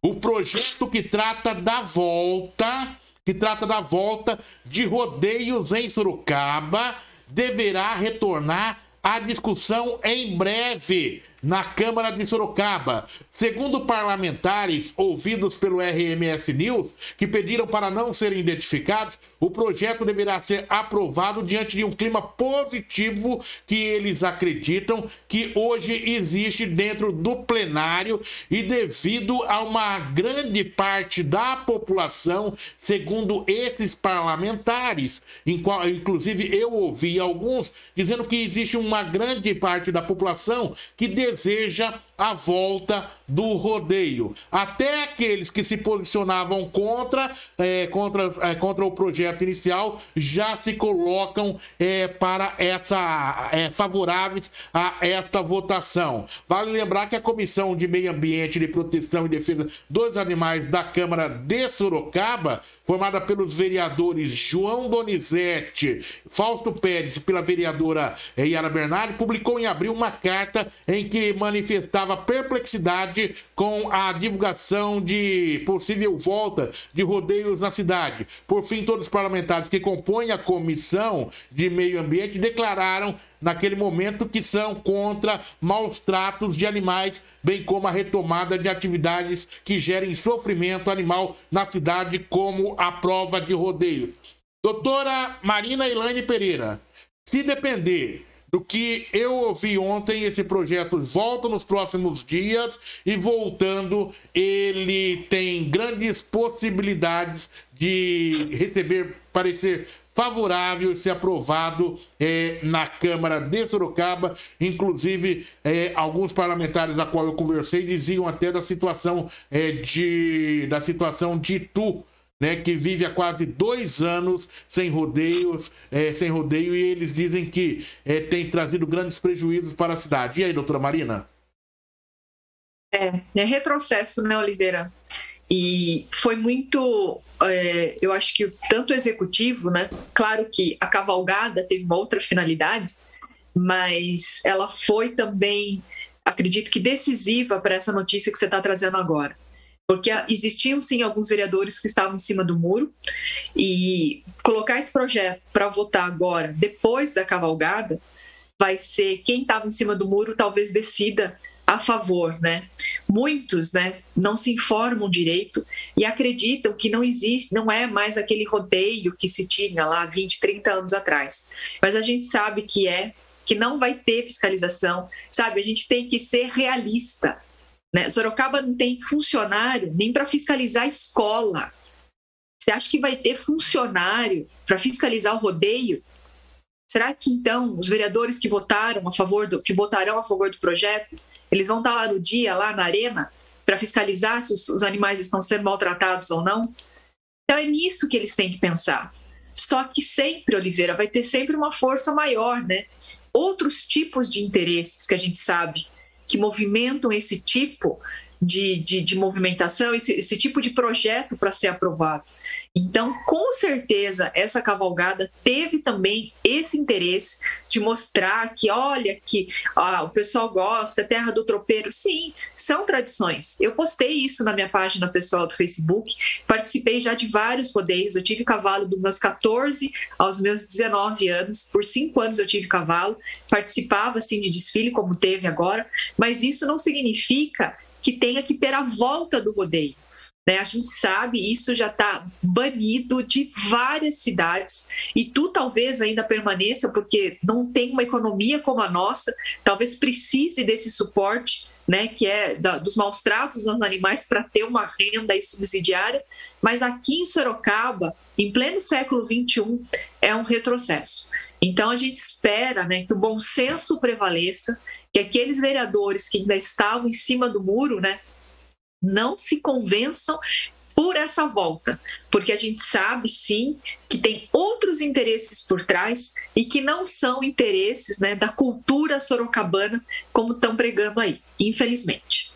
O projeto que trata da volta, que trata da volta de rodeios em Sorocaba, deverá retornar à discussão em breve na Câmara de Sorocaba. Segundo parlamentares ouvidos pelo RMS News, que pediram para não serem identificados, o projeto deverá ser aprovado diante de um clima positivo que eles acreditam que hoje existe dentro do plenário e devido a uma grande parte da população, segundo esses parlamentares, inclusive eu ouvi alguns dizendo que existe uma grande parte da população que deseja a volta do rodeio. Até aqueles que se posicionavam contra, é, contra, é, contra o projeto inicial já se colocam é, para essa é, favoráveis a esta votação. Vale lembrar que a Comissão de Meio Ambiente, de Proteção e Defesa dos Animais da Câmara de Sorocaba, formada pelos vereadores João Donizete, Fausto Pérez e pela vereadora Yara Bernardi, publicou em abril uma carta em que que manifestava perplexidade com a divulgação de possível volta de rodeios na cidade. Por fim, todos os parlamentares que compõem a comissão de meio ambiente declararam naquele momento que são contra maus tratos de animais, bem como a retomada de atividades que gerem sofrimento animal na cidade, como a prova de rodeios. Doutora Marina Elaine Pereira, se depender do que eu ouvi ontem. Esse projeto volta nos próximos dias e voltando, ele tem grandes possibilidades de receber parecer favorável ser aprovado é, na Câmara de Sorocaba. Inclusive, é, alguns parlamentares a qual eu conversei diziam até da situação é, de da situação de Itu né, que vive há quase dois anos sem rodeios, é, sem rodeio, e eles dizem que é, tem trazido grandes prejuízos para a cidade. E aí, doutora Marina? É, é retrocesso, né, Oliveira? E foi muito, é, eu acho que tanto o executivo, né? Claro que a cavalgada teve uma outra finalidade, mas ela foi também, acredito que decisiva para essa notícia que você está trazendo agora porque existiam sim alguns vereadores que estavam em cima do muro e colocar esse projeto para votar agora, depois da cavalgada, vai ser quem estava em cima do muro talvez decida a favor, né? Muitos, né, não se informam direito e acreditam que não existe, não é mais aquele rodeio que se tinha lá 20, 30 anos atrás. Mas a gente sabe que é, que não vai ter fiscalização, sabe? A gente tem que ser realista. Né? Sorocaba não tem funcionário nem para fiscalizar a escola. Você acha que vai ter funcionário para fiscalizar o rodeio? Será que então os vereadores que votaram a favor do, que votarão a favor do projeto, eles vão estar lá no dia, lá na arena, para fiscalizar se os, os animais estão sendo maltratados ou não? Então é nisso que eles têm que pensar. Só que sempre, Oliveira, vai ter sempre uma força maior, né? Outros tipos de interesses que a gente sabe que movimentam esse tipo de, de, de movimentação, esse, esse tipo de projeto para ser aprovado. Então, com certeza, essa cavalgada teve também esse interesse de mostrar que, olha, que ah, o pessoal gosta, terra do tropeiro. Sim, são tradições. Eu postei isso na minha página pessoal do Facebook, participei já de vários rodeios. Eu tive cavalo dos meus 14 aos meus 19 anos, por cinco anos eu tive cavalo, participava assim de desfile, como teve agora, mas isso não significa que tenha que ter a volta do rodeio. Né? A gente sabe, isso já está banido de várias cidades e tu talvez ainda permaneça porque não tem uma economia como a nossa, talvez precise desse suporte, né, que é da, dos maus tratos aos animais para ter uma renda subsidiária, mas aqui em Sorocaba, em pleno século XXI, é um retrocesso. Então a gente espera né, que o bom senso prevaleça, que aqueles vereadores que ainda estavam em cima do muro, né, não se convençam por essa volta, porque a gente sabe sim que tem outros interesses por trás e que não são interesses né, da cultura sorocabana como estão pregando aí, infelizmente.